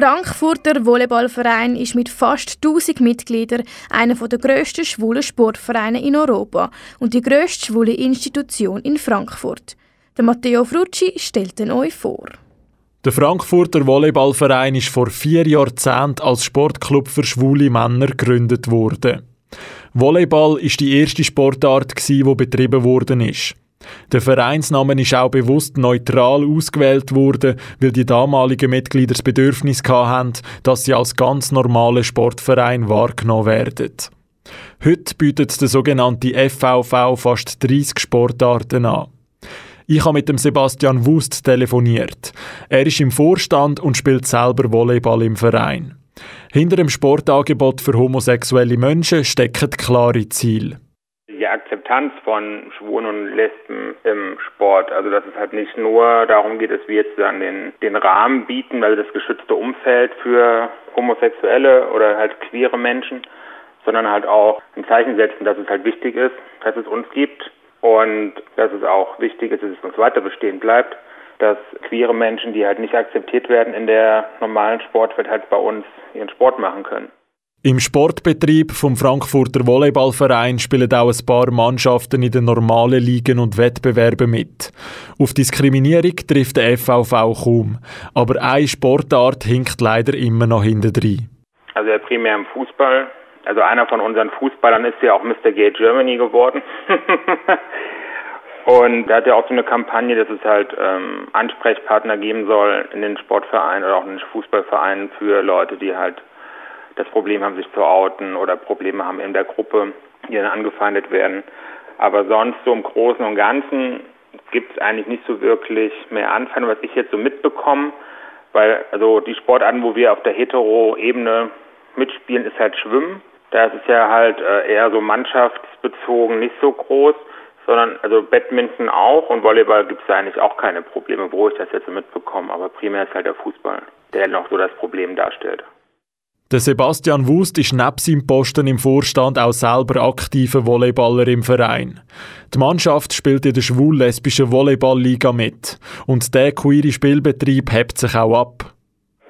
Frankfurter Volleyballverein ist mit fast 1000 Mitgliedern einer der grössten schwulen Sportvereine in Europa und die grösste schwule Institution in Frankfurt. Der Matteo Frucci stellt ihn euch vor. Der Frankfurter Volleyballverein ist vor vier Jahrzehnten als Sportclub für schwule Männer gegründet worden. Volleyball ist die erste Sportart, die betrieben worden ist. Der Vereinsname ist auch bewusst neutral ausgewählt worden, weil die damaligen Mitglieder das Bedürfnis hatten, dass sie als ganz normaler Sportverein wahrgenommen werden. Heute bietet der sogenannte FVV fast 30 Sportarten an. Ich habe mit dem Sebastian Wust telefoniert. Er ist im Vorstand und spielt selber Volleyball im Verein. Hinter dem Sportangebot für homosexuelle Menschen stecken klare Ziele. Akzeptanz von Schwulen und Lesben im Sport, also dass es halt nicht nur darum geht, dass wir jetzt dann den, den Rahmen bieten, also das geschützte Umfeld für Homosexuelle oder halt queere Menschen, sondern halt auch ein Zeichen setzen, dass es halt wichtig ist, dass es uns gibt und dass es auch wichtig ist, dass es uns weiter bestehen bleibt, dass queere Menschen, die halt nicht akzeptiert werden in der normalen Sportwelt, halt bei uns ihren Sport machen können. Im Sportbetrieb vom Frankfurter Volleyballverein spielen auch ein paar Mannschaften in den normalen Ligen und Wettbewerben mit. Auf Diskriminierung trifft der FVV kaum, aber eine Sportart hinkt leider immer noch hintendrein. Also ja primär im Fußball. Also einer von unseren Fußballern ist ja auch Mr. Gay Germany geworden. (laughs) Und da hat ja auch so eine Kampagne, dass es halt ähm, Ansprechpartner geben soll in den Sportvereinen oder auch in den Fußballvereinen für Leute, die halt das Problem haben, sich zu outen oder Probleme haben in der Gruppe, die dann angefeindet werden. Aber sonst so im Großen und Ganzen gibt es eigentlich nicht so wirklich mehr Anfeindungen, was ich jetzt so mitbekomme, weil also die Sportarten, wo wir auf der Hetero-Ebene mitspielen, ist halt Schwimmen. Da ist es ja halt äh, eher so mannschaftsbezogen, nicht so groß, sondern also Badminton auch und Volleyball gibt es da eigentlich auch keine Probleme, wo ich das jetzt so mitbekomme. Aber primär ist halt der Fußball, der noch so das Problem darstellt. Der Sebastian Wust ist neben seinem Posten im Vorstand auch selber aktiver Volleyballer im Verein. Die Mannschaft spielt in der schwul-lesbischen Volleyballliga mit. Und der queere Spielbetrieb hebt sich auch ab.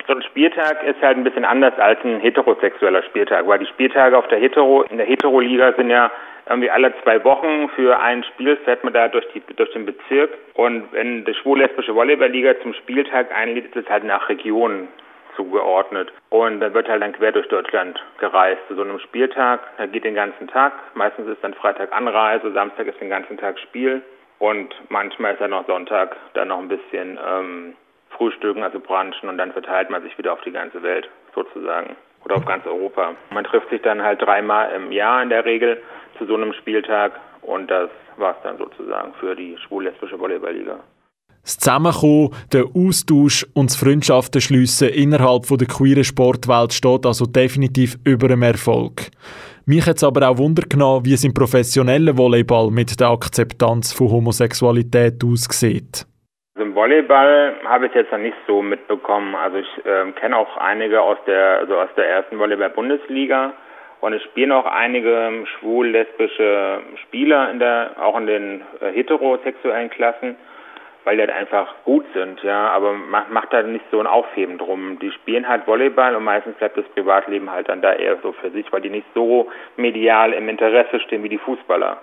So ein Spieltag ist halt ein bisschen anders als ein heterosexueller Spieltag, weil die Spieltage auf der Hetero, in der Hetero-Liga sind ja irgendwie alle zwei Wochen für ein Spiel fährt man da durch, die, durch den Bezirk. Und wenn die schwul-lesbische Volleyballliga zum Spieltag einlädt, ist es halt nach Regionen zugeordnet. Und dann wird halt dann quer durch Deutschland gereist zu so einem Spieltag. Da geht den ganzen Tag. Meistens ist dann Freitag Anreise, Samstag ist den ganzen Tag Spiel. Und manchmal ist dann noch Sonntag dann noch ein bisschen ähm, Frühstücken, also Brunchen und dann verteilt man sich wieder auf die ganze Welt sozusagen oder auf ganz Europa. Man trifft sich dann halt dreimal im Jahr in der Regel zu so einem Spieltag und das war's dann sozusagen für die schwul-lesbische Volleyballliga. Das Zusammenkommen, der Austausch und das Freundschaften schliessen innerhalb der queeren Sportwelt steht also definitiv über dem Erfolg. Mich hat es aber auch Wunder genommen, wie es im professionellen Volleyball mit der Akzeptanz von Homosexualität aussieht. Also Im Volleyball habe ich es jetzt noch nicht so mitbekommen. Also ich ähm, kenne auch einige aus der, also aus der ersten Volleyball-Bundesliga und es spielen auch einige schwul-lesbische Spieler in der, auch in den äh, heterosexuellen Klassen, weil die halt einfach gut sind, ja, aber macht, macht da nicht so ein Aufheben drum. Die spielen halt Volleyball und meistens bleibt das Privatleben halt dann da eher so für sich, weil die nicht so medial im Interesse stehen wie die Fußballer.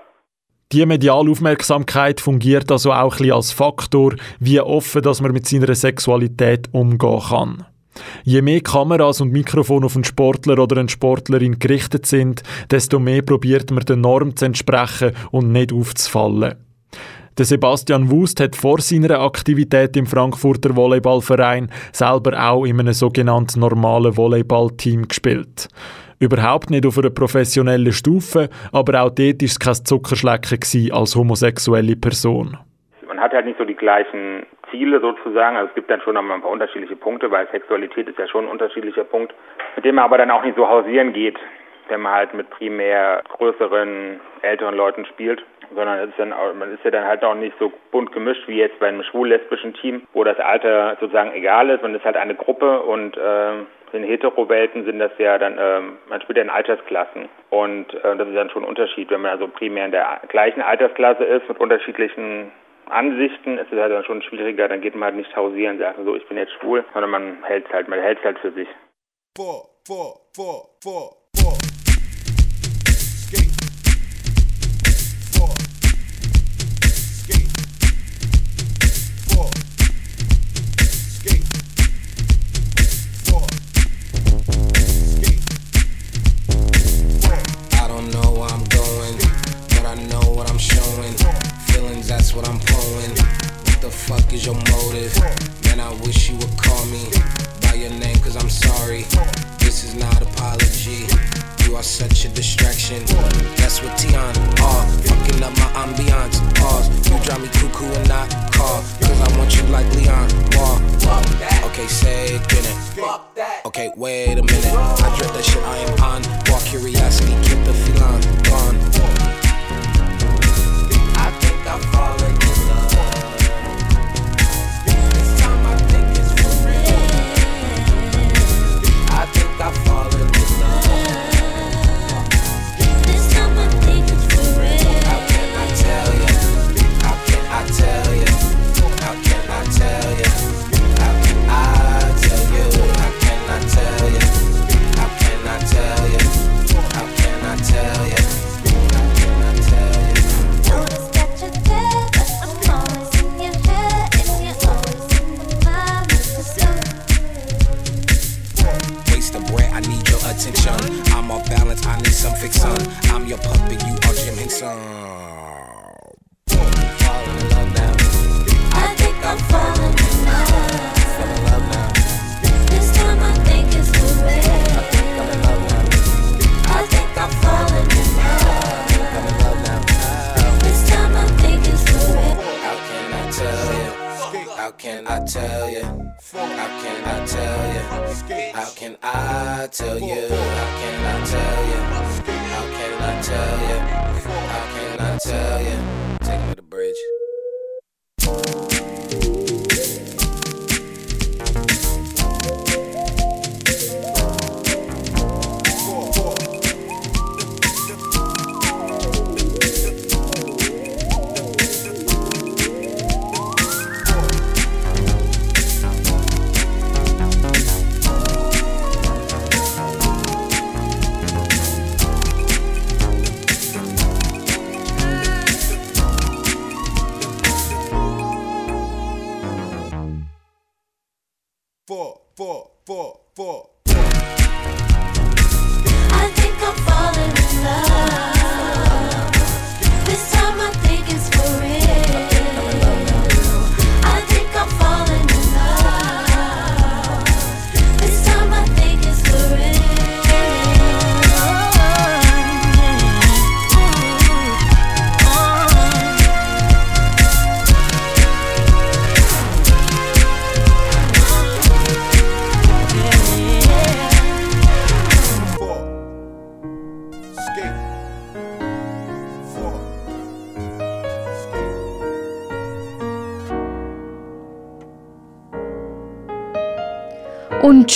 Die mediale Aufmerksamkeit fungiert also auch ein bisschen als Faktor, wie offen dass man mit seiner Sexualität umgehen kann. Je mehr Kameras und Mikrofone auf einen Sportler oder eine Sportlerin gerichtet sind, desto mehr probiert man der Norm zu entsprechen und nicht aufzufallen. Der Sebastian Wust hat vor seiner Aktivität im Frankfurter Volleyballverein selber auch in einem sogenannten normalen Volleyballteam gespielt. Überhaupt nicht auf einer professionellen Stufe, aber auch dort war es kein Zuckerschlecken als homosexuelle Person. Man hat halt nicht so die gleichen Ziele sozusagen. Also es gibt dann schon noch mal ein paar unterschiedliche Punkte, weil Sexualität ist ja schon ein unterschiedlicher Punkt, mit dem man aber dann auch nicht so hausieren geht, wenn man halt mit primär größeren, älteren Leuten spielt sondern ist dann, man ist ja dann halt auch nicht so bunt gemischt wie jetzt bei einem schwul-lesbischen Team, wo das Alter sozusagen egal ist. Man ist halt eine Gruppe und äh, in Hetero-Welten sind das ja dann, ähm, man spielt ja in Altersklassen. Und äh, das ist dann schon ein Unterschied, wenn man also primär in der gleichen Altersklasse ist mit unterschiedlichen Ansichten ist es halt dann schon schwieriger, dann geht man halt nicht hausieren und sagt so, ich bin jetzt schwul, sondern man hält es halt, man hält es halt für sich. four, four, four, four, Man, I wish you would call me by your name, cause I'm sorry. This is not apology. You are such a distraction. That's what Tion are. Fucking up my ambiance. Pause. You drive me cuckoo and not call. Cause I want you like Leon. Wall. Okay, say it, get it. Okay, wait a minute. I dread that shit I am on. Walk curiosity, keep the feline gone. I think I'm falling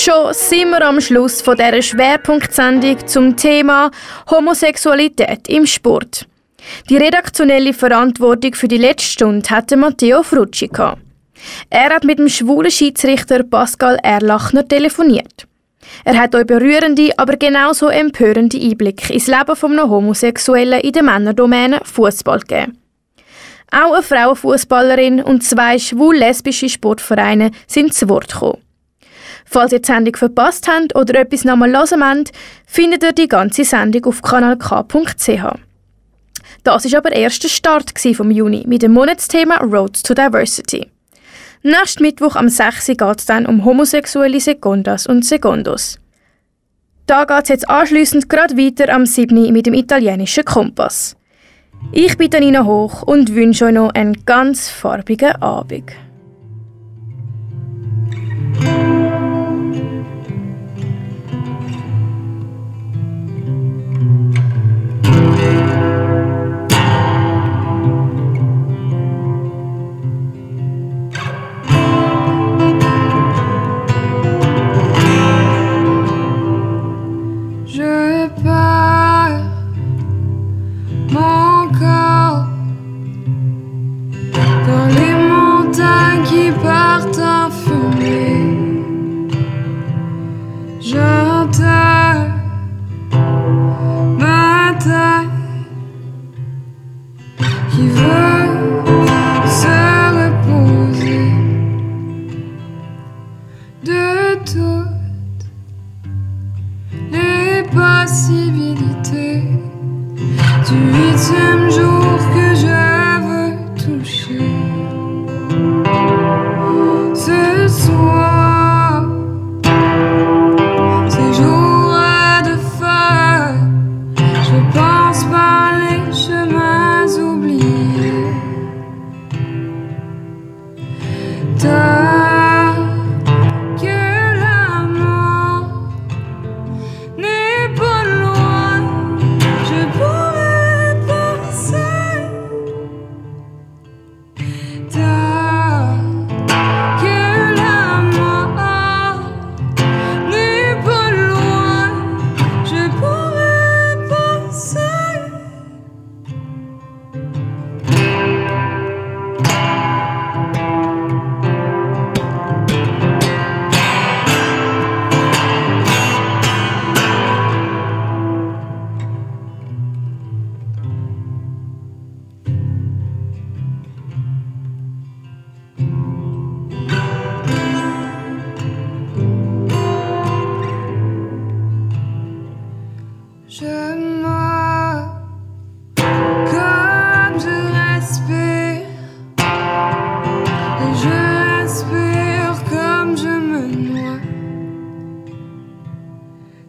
schon sind wir am Schluss von dieser Schwerpunktsendung zum Thema Homosexualität im Sport. Die redaktionelle Verantwortung für die letzte Stunde hatte Matteo Frucci. Er hat mit dem schwulen Schiedsrichter Pascal Erlachner telefoniert. Er hat euch berührende, aber genauso empörende Einblicke ins Leben von Homosexuellen in der Männerdomäne Fußball gegeben. Auch eine Frauenfußballerin und zwei schwul-lesbische Sportvereine sind zu Wort gekommen. Falls ihr die Sendung verpasst habt oder etwas nochmal hören wollt, findet ihr die ganze Sendung auf kanalk.ch. Das war aber erst der Start vom Juni mit dem Monatsthema Road to Diversity. Nächsten Mittwoch am 6. Uhr geht es dann um homosexuelle Secondas und Secondos. Da geht es jetzt anschliessend gerade weiter am 7. Uhr mit dem italienischen Kompass. Ich bin Nina Hoch und wünsche euch noch einen ganz farbigen Abend. Bye.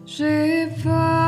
谁怕？